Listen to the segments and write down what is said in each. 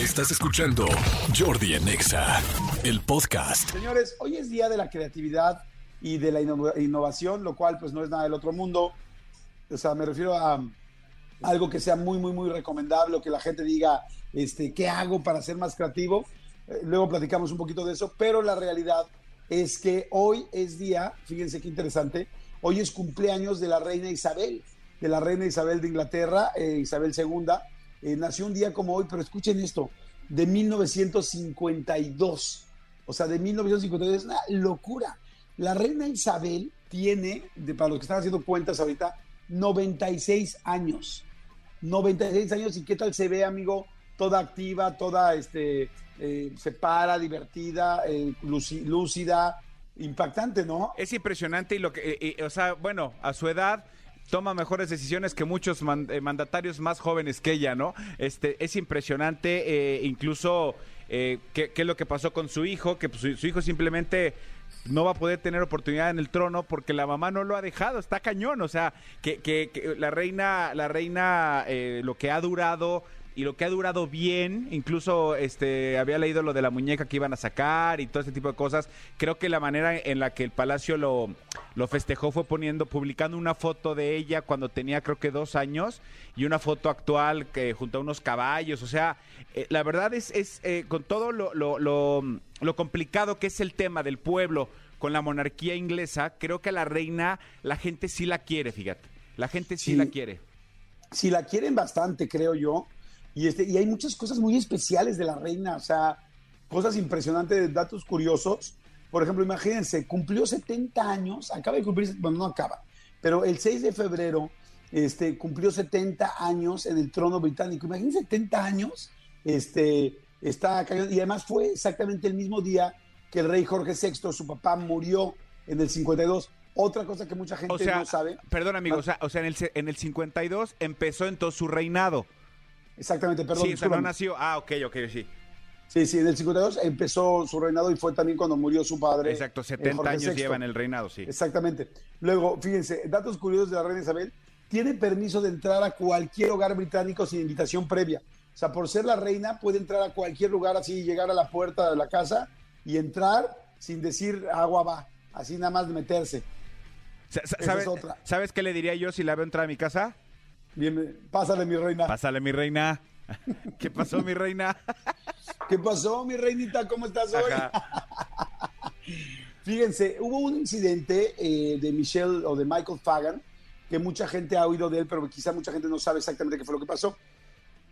Estás escuchando Jordi Anexa, el podcast. Señores, hoy es día de la creatividad y de la inno- innovación, lo cual pues no es nada del otro mundo. O sea, me refiero a algo que sea muy, muy, muy recomendable, que la gente diga, este, ¿qué hago para ser más creativo? Eh, luego platicamos un poquito de eso, pero la realidad es que hoy es día, fíjense qué interesante, hoy es cumpleaños de la reina Isabel, de la reina Isabel de Inglaterra, eh, Isabel II. Eh, nació un día como hoy, pero escuchen esto, de 1952. O sea, de 1952 es una locura. La reina Isabel tiene, de, para los que están haciendo cuentas ahorita, 96 años. 96 años y qué tal se ve, amigo, toda activa, toda, este, eh, se para, divertida, eh, lúcida, impactante, ¿no? Es impresionante y lo que, eh, eh, o sea, bueno, a su edad toma mejores decisiones que muchos eh, mandatarios más jóvenes que ella, ¿no? Este, es impresionante, eh, incluso eh, qué, qué es lo que pasó con su hijo, que su, su hijo simplemente no va a poder tener oportunidad en el trono porque la mamá no lo ha dejado, está cañón, o sea, que, que- que la reina, la reina, eh, lo que ha durado y lo que ha durado bien, incluso este había leído lo de la muñeca que iban a sacar y todo ese tipo de cosas. Creo que la manera en la que el palacio lo, lo festejó fue poniendo, publicando una foto de ella cuando tenía creo que dos años y una foto actual que junto a unos caballos. O sea, eh, la verdad es, es eh, con todo lo, lo, lo, lo complicado que es el tema del pueblo con la monarquía inglesa, creo que a la reina la gente sí la quiere, fíjate. La gente sí, Sí. la quiere. si la quieren bastante, creo yo. Y, este, y hay muchas cosas muy especiales de la reina, o sea, cosas impresionantes, datos curiosos. Por ejemplo, imagínense, cumplió 70 años, acaba de cumplir, bueno, no acaba, pero el 6 de febrero este, cumplió 70 años en el trono británico. Imagínense 70 años, este, está y además fue exactamente el mismo día que el rey Jorge VI, su papá, murió en el 52. Otra cosa que mucha gente O sea, no sabe. perdón amigo, o sea, o sea en, el, se- en el 52 empezó entonces su reinado. Exactamente, perdón. sí, no nació. Ah, ok, ok, sí. Sí, sí, en el 52 empezó su reinado y fue también cuando murió su padre. Exacto, eh, 70 Jorge años lleva en el reinado, sí. Exactamente. Luego, fíjense, datos curiosos de la reina Isabel. Tiene permiso de entrar a cualquier hogar británico sin invitación previa. O sea, por ser la reina, puede entrar a cualquier lugar así, llegar a la puerta de la casa y entrar sin decir agua va, así nada más de meterse. Sa- sa- esa ¿Sabes, es. ¿Sabes qué le diría yo si la veo entrar a mi casa? Bien, pásale, mi reina. Pásale, mi reina. ¿Qué pasó, mi reina? ¿Qué pasó, mi reinita? ¿Cómo estás hoy? Fíjense, hubo un incidente eh, de Michelle o de Michael Fagan, que mucha gente ha oído de él, pero quizá mucha gente no sabe exactamente qué fue lo que pasó.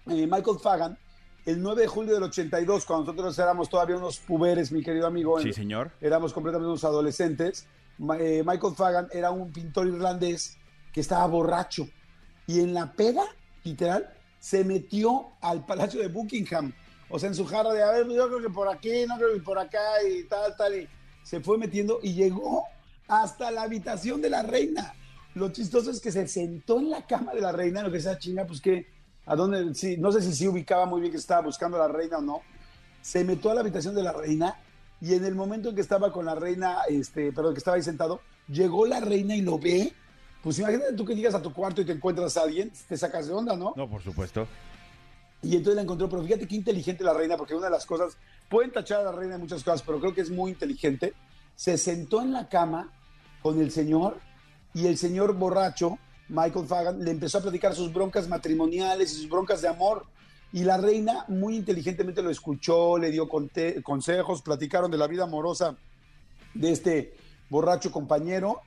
Eh, Michael Fagan, el 9 de julio del 82, cuando nosotros éramos todavía unos puberes, mi querido amigo, Sí, señor. éramos completamente unos adolescentes, eh, Michael Fagan era un pintor irlandés que estaba borracho y en la peda, literal, se metió al Palacio de Buckingham. O sea, en su jarra de, a ver, yo creo que por aquí, no creo que por acá y tal, tal. Y se fue metiendo y llegó hasta la habitación de la reina. Lo chistoso es que se sentó en la cama de la reina, lo que sea chinga, pues que, a dónde, sí, no sé si sí ubicaba muy bien que estaba buscando a la reina o no. Se metió a la habitación de la reina y en el momento en que estaba con la reina, este, perdón, que estaba ahí sentado, llegó la reina y lo ve. Pues imagínate tú que llegas a tu cuarto y te encuentras a alguien, te sacas de onda, ¿no? No, por supuesto. Y entonces la encontró, pero fíjate qué inteligente la reina, porque una de las cosas, pueden tachar a la reina de muchas cosas, pero creo que es muy inteligente. Se sentó en la cama con el señor y el señor borracho, Michael Fagan, le empezó a platicar sus broncas matrimoniales y sus broncas de amor. Y la reina muy inteligentemente lo escuchó, le dio consejos, platicaron de la vida amorosa de este borracho compañero.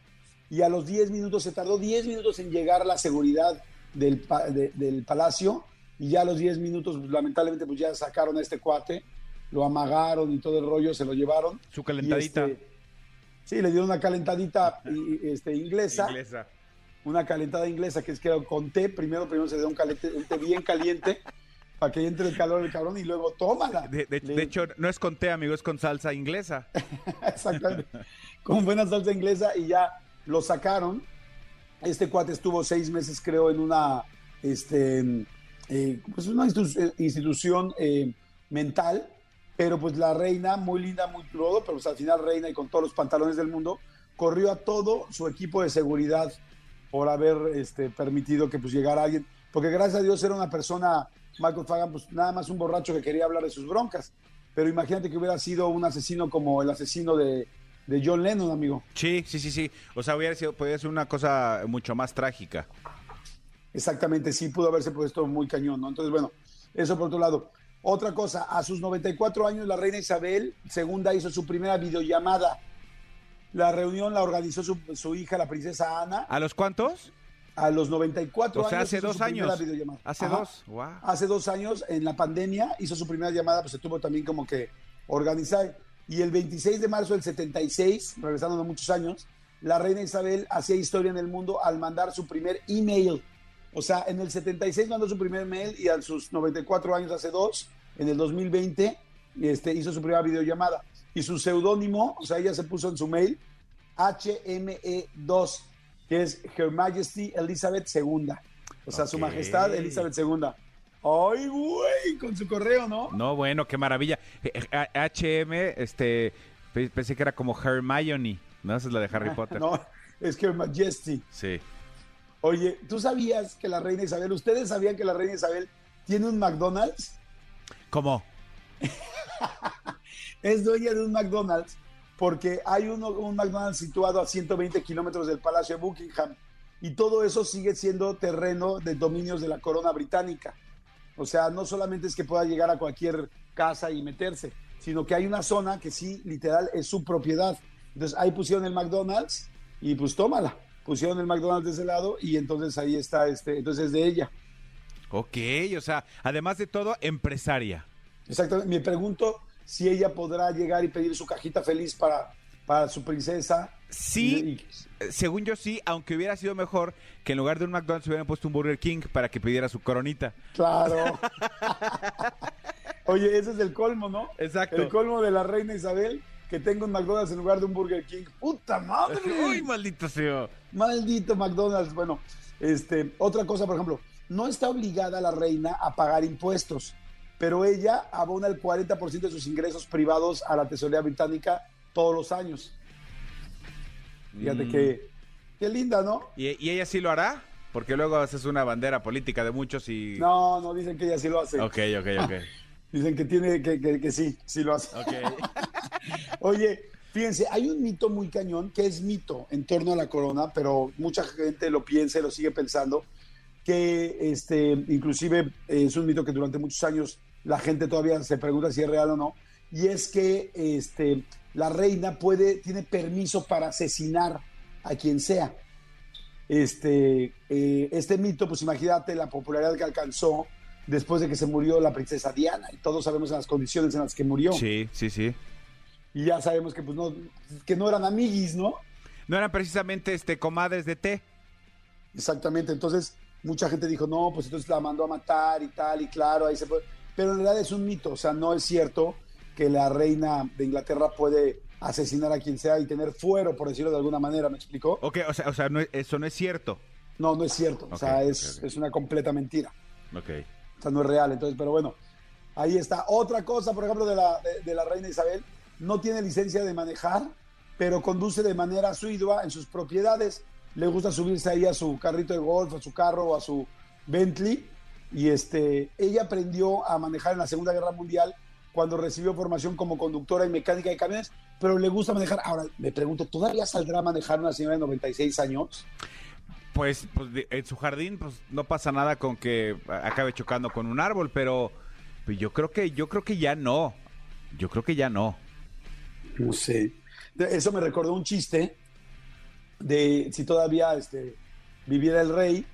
Y a los 10 minutos, se tardó 10 minutos en llegar la seguridad del, de- del palacio. Y ya a los 10 minutos, pues, lamentablemente, pues ya sacaron a este cuate, lo amagaron y todo el rollo, se lo llevaron. Su calentadita. Este, sí, le dieron una calentadita este, inglesa, Inglesa. una calentada inglesa que es que con té, primero, primero se dio un, calente- un té bien caliente para que entre el calor del cabrón y luego tómala. De, de- Le- de hecho, no es con té, amigo, es con salsa inglesa. Exactamente. Con buena salsa inglesa y ya lo sacaron. Este cuate estuvo seis meses, creo, en una, este, eh, pues una institu- eh, institución eh, mental, pero pues la reina, muy linda, muy todo, pero pues al final reina y con todos los pantalones del mundo, corrió a todo su equipo de seguridad por haber este, permitido que pues llegara alguien. porque gracias a Dios era una persona, Michael Fagan, pues nada más un borracho que quería hablar de sus broncas. Pero imagínate que hubiera sido un asesino como el asesino de, de John Lennon, amigo. Sí, sí, sí, sí. O sea, hubiera sido, podría ser una cosa mucho más trágica. Exactamente, sí pudo haberse puesto muy cañón, ¿no? Entonces, bueno, eso por otro lado. Otra cosa, a sus 94 años la reina Isabel II hizo su primera videollamada. La reunión la organizó su, su hija, la princesa Ana. ¿A los cuántos? A los 94 O sea, años. hace hizo dos su años. videollamada. Hace Ajá. dos. Wow. Hace dos años, en la pandemia, hizo su primera llamada, pues se tuvo también como que organizar. Y el 26 de marzo del 76, regresando a muchos años, la reina Isabel hacía historia en el mundo al mandar su primer email. O sea, en el 76 mandó su primer mail y a sus 94 años, hace dos, en el 2020, este, hizo su primera videollamada. Y su seudónimo, o sea, ella se puso en su mail HME2, que es Her Majesty Elizabeth II. O sea, su majestad Elizabeth II. ¡Ay, güey! Con su correo, ¿no? No, bueno, qué maravilla. HM, este, pe- pensé que era como Hermione, ¿no? Esa es la de Harry Potter. No, es que Majesty. Sí. Oye, ¿tú sabías que la reina Isabel, ustedes sabían que la reina Isabel tiene un McDonald's? ¿Cómo? Es dueña de un McDonald's porque hay uno, un McDonald's situado a 120 kilómetros del Palacio de Buckingham y todo eso sigue siendo terreno de dominios de la corona británica. O sea, no solamente es que pueda llegar a cualquier casa y meterse, sino que hay una zona que sí, literal, es su propiedad. Entonces ahí pusieron el McDonald's y pues tómala. Pusieron el McDonald's de ese lado y entonces ahí está, este, entonces es de ella. Ok, o sea, además de todo, empresaria. Exactamente. Me pregunto si ella podrá llegar y pedir su cajita feliz para, para su princesa. Sí, eh, según yo sí, aunque hubiera sido mejor que en lugar de un McDonald's hubieran puesto un Burger King para que pidiera su coronita. claro. Oye, ese es el colmo, ¿no? Exacto. El colmo de la reina Isabel, que tenga un McDonald's en lugar de un Burger King. ¡Puta madre! Uy, maldito sea. Maldito McDonald's. Bueno, este, otra cosa, por ejemplo, no está obligada la reina a pagar impuestos, pero ella abona el 40% de sus ingresos privados a la tesorería británica todos los años. Fíjate Mm. que, qué linda, ¿no? ¿Y, y ella sí lo hará? Porque luego haces una bandera política de muchos y... No, no, dicen que ella sí lo hace. Ok, ok, ok. Dicen que tiene, que, que- que sí, sí lo hace. Ok. Oye, fíjense, hay un mito muy cañón, que es mito en torno a la corona, pero mucha gente lo piensa y lo sigue pensando, que este, inclusive es un mito que durante muchos años la gente todavía se pregunta si es real o no, y es que este, la reina puede, tiene permiso para asesinar a quien sea. Este, eh, este mito, pues imagínate la popularidad que alcanzó después de que se murió la princesa Diana, y todos sabemos las condiciones en las que murió. Sí, sí, sí. Y ya sabemos que pues no, que no eran amiguis, ¿no? No eran precisamente este comadres de té. Exactamente. Entonces, mucha gente dijo, no, pues entonces la mandó a matar y tal, y claro, ahí se puede. Pero en realidad es un mito, o sea, no es cierto que la reina de Inglaterra puede asesinar a quien sea y tener fuero, por decirlo de alguna manera, ¿me explicó? Ok, o sea, o sea no, eso no es cierto. No, no es cierto, o sea, es, ok, ok. es una completa mentira, Ok. o sea, no es real. Entonces, pero bueno, ahí está. Otra cosa, por ejemplo, de la, de, de la reina Isabel, no tiene licencia de manejar, pero conduce de manera asidua en sus propiedades. Le gusta subirse ahí a su carrito de golf, a su carro o a su Bentley. Y este, ella aprendió a manejar en la Segunda Guerra Mundial cuando recibió formación como conductora y mecánica de camiones, pero le gusta manejar. Ahora, me pregunto, ¿todavía saldrá a manejar una señora de 96 años? Pues, pues, en su jardín, pues no pasa nada con que acabe chocando con un árbol, pero pues, yo creo que, yo creo que ya no. Yo creo que ya no. No sé. Eso me recordó un chiste de si todavía este, viviera el rey.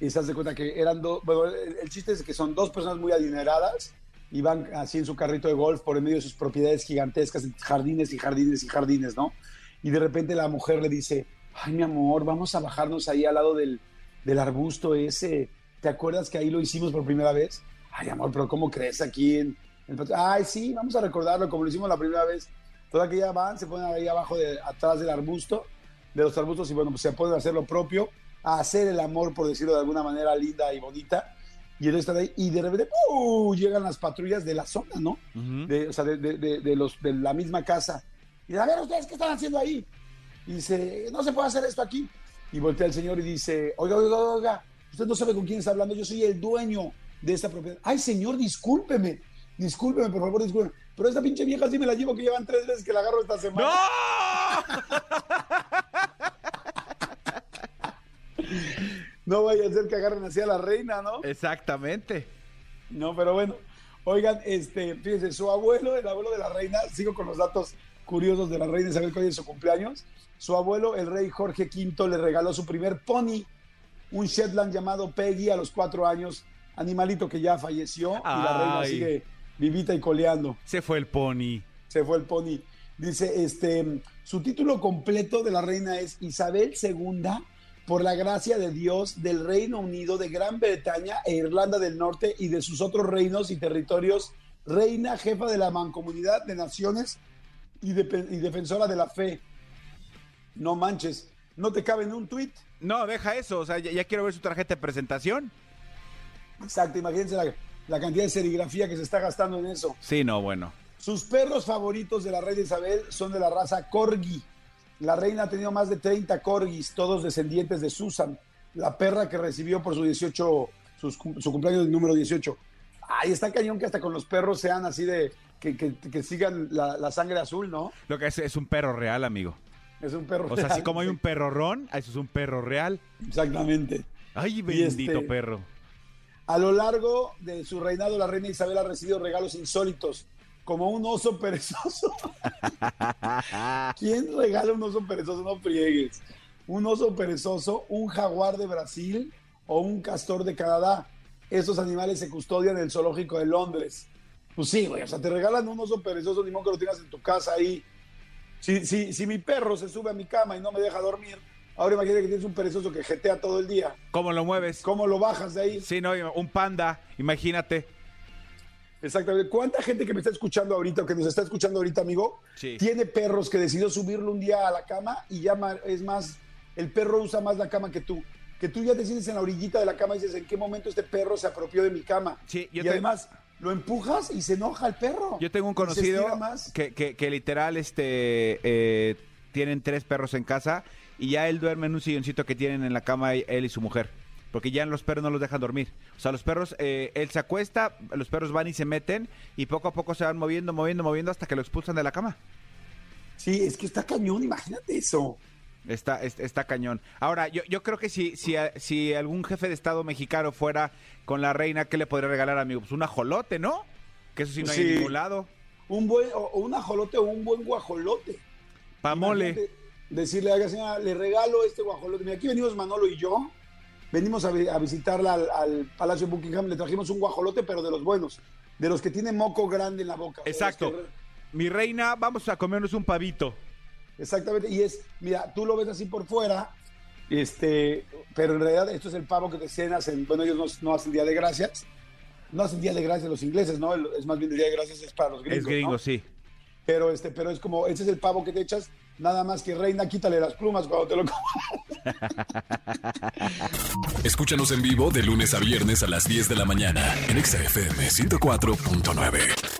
Y se hace cuenta que eran dos. Bueno, el, el chiste es que son dos personas muy adineradas y van así en su carrito de golf por en medio de sus propiedades gigantescas, jardines y jardines y jardines, ¿no? Y de repente la mujer le dice: Ay, mi amor, vamos a bajarnos ahí al lado del, del arbusto ese. ¿Te acuerdas que ahí lo hicimos por primera vez? Ay, amor, pero ¿cómo crees aquí en, en? Ay, sí, vamos a recordarlo como lo hicimos la primera vez. Toda que ya van, se ponen ahí abajo, de, atrás del arbusto, de los arbustos, y bueno, pues se pueden hacer lo propio, a hacer el amor, por decirlo de alguna manera linda y bonita. Y entonces están ahí, y de repente, ¡uh! llegan las patrullas de la zona, ¿no? De, o sea, de, de- de- de los, de la misma casa. Y dice, a ver, ¿ustedes qué están haciendo ahí? Y dice, no se puede hacer esto aquí. Y voltea el señor y dice, oiga, oiga, oiga, usted no sabe con quién está hablando, yo soy el dueño de esta propiedad. Ay, señor, discúlpeme, discúlpeme, por favor, discúlpeme. Pero esta pinche vieja sí me la llevo que llevan tres veces que la agarro esta semana. No vaya a ser que agarren así a la reina, ¿no? Exactamente. No, pero bueno. Oigan, este, fíjense, su abuelo, el abuelo de la reina, sigo con los datos curiosos de la reina Isabel cuál es su cumpleaños. Su abuelo, el rey Jorge V, le regaló su primer pony, un Shetland llamado Peggy a los cuatro años, animalito que ya falleció y la reina sigue vivita y coleando. Se fue el pony. Se fue el pony. Dice, este, su título completo de la reina es Isabel II, por la gracia de Dios del Reino Unido, de Gran Bretaña e Irlanda del Norte y de sus otros reinos y territorios, reina jefa de la mancomunidad de naciones y, de- y defensora de la fe. No manches, no te cabe en un tuit. No, deja eso. O sea, ya, ya quiero ver su tarjeta de presentación. Exacto, imagínense la, la cantidad de serigrafía que se está gastando en eso. Sí, no, bueno. Sus perros favoritos de la reina Isabel son de la raza Corgi. La reina ha tenido más de 30 corgis, todos descendientes de Susan, la perra que recibió por su 18, sus cum- su cumpleaños número 18. Ay, está cañón que hasta con los perros sean así de que, que- que sigan la, la sangre azul, ¿no? Lo que es es un perro real, amigo. Es un perro. O sea, así real, como hay un perro ron, eso es un perro real. Exactamente. Ay, bendito este- perro. A lo largo de su reinado, la reina Isabel ha recibido regalos insólitos, como un oso perezoso. ¿Quién regala un oso perezoso? No friegues. Un oso perezoso, un jaguar de Brasil o un castor de Canadá. Estos animales se custodian en el zoológico de Londres. Pues sí, güey, o sea, te regalan un oso perezoso, ni modo que lo tengas en tu casa ahí. Si, si, si mi perro se sube a mi cama y no me deja dormir, ahora imagínate que tienes un perezoso que jetea todo el día. ¿Cómo lo mueves? ¿Cómo lo bajas de ahí? Sí, no, un panda, imagínate. Exactamente. ¿Cuánta gente que me está escuchando ahorita o que nos está escuchando ahorita, amigo, Sí. tiene perros que decidió subirlo un día a la cama y ya es más, el perro usa más la cama que tú? Que tú ya te sientes en la orillita de la cama y dices, ¿en qué momento este perro se apropió de mi cama? Sí, yo y te- además, lo empujas y se enoja el perro. Yo tengo un conocido más. que, que, que literal este eh, tienen tres perros en casa y ya él duerme en un silloncito que tienen en la cama él y su mujer. Porque ya los perros no los dejan dormir. O sea, los perros, eh, él se acuesta, los perros van y se meten y poco a poco se van moviendo, moviendo, moviendo hasta que lo expulsan de la cama. Sí, es que está cañón, imagínate eso. Está, es- está cañón. Ahora, yo, yo creo que si, si, a- si algún jefe de Estado mexicano fuera con la reina, ¿qué le podría regalar, amigo? Pues un ajolote, ¿no? Que eso sí no hay Sí. en ningún lado. Un buen, o un ajolote o un buen guajolote. Pamole. Imagínate Decirle a la señora, le regalo este guajolote. Mira, aquí venimos Manolo y yo. Venimos a, vi- a visitarla al, al Palacio de Buckingham. Le trajimos un guajolote, pero de los buenos. De los que tienen moco grande en la boca. Exacto. que- Mi reina, vamos a comernos un pavito. exactamente. Y es, mira, tú lo ves así por fuera. Este, pero en realidad esto es el pavo que te cenas en, bueno, ellos no, no hacen Día de Gracias. No hacen Día de Gracias los ingleses, ¿no? Es más bien el Día de Gracias es para los gringos. es gringo, ¿no? sí. Pero este, pero es como, ese es el pavo que te echas, nada más que reina, quítale las plumas cuando te lo comas. Escúchanos en vivo de lunes a viernes a las 10 de la mañana en Exa FM 104.9.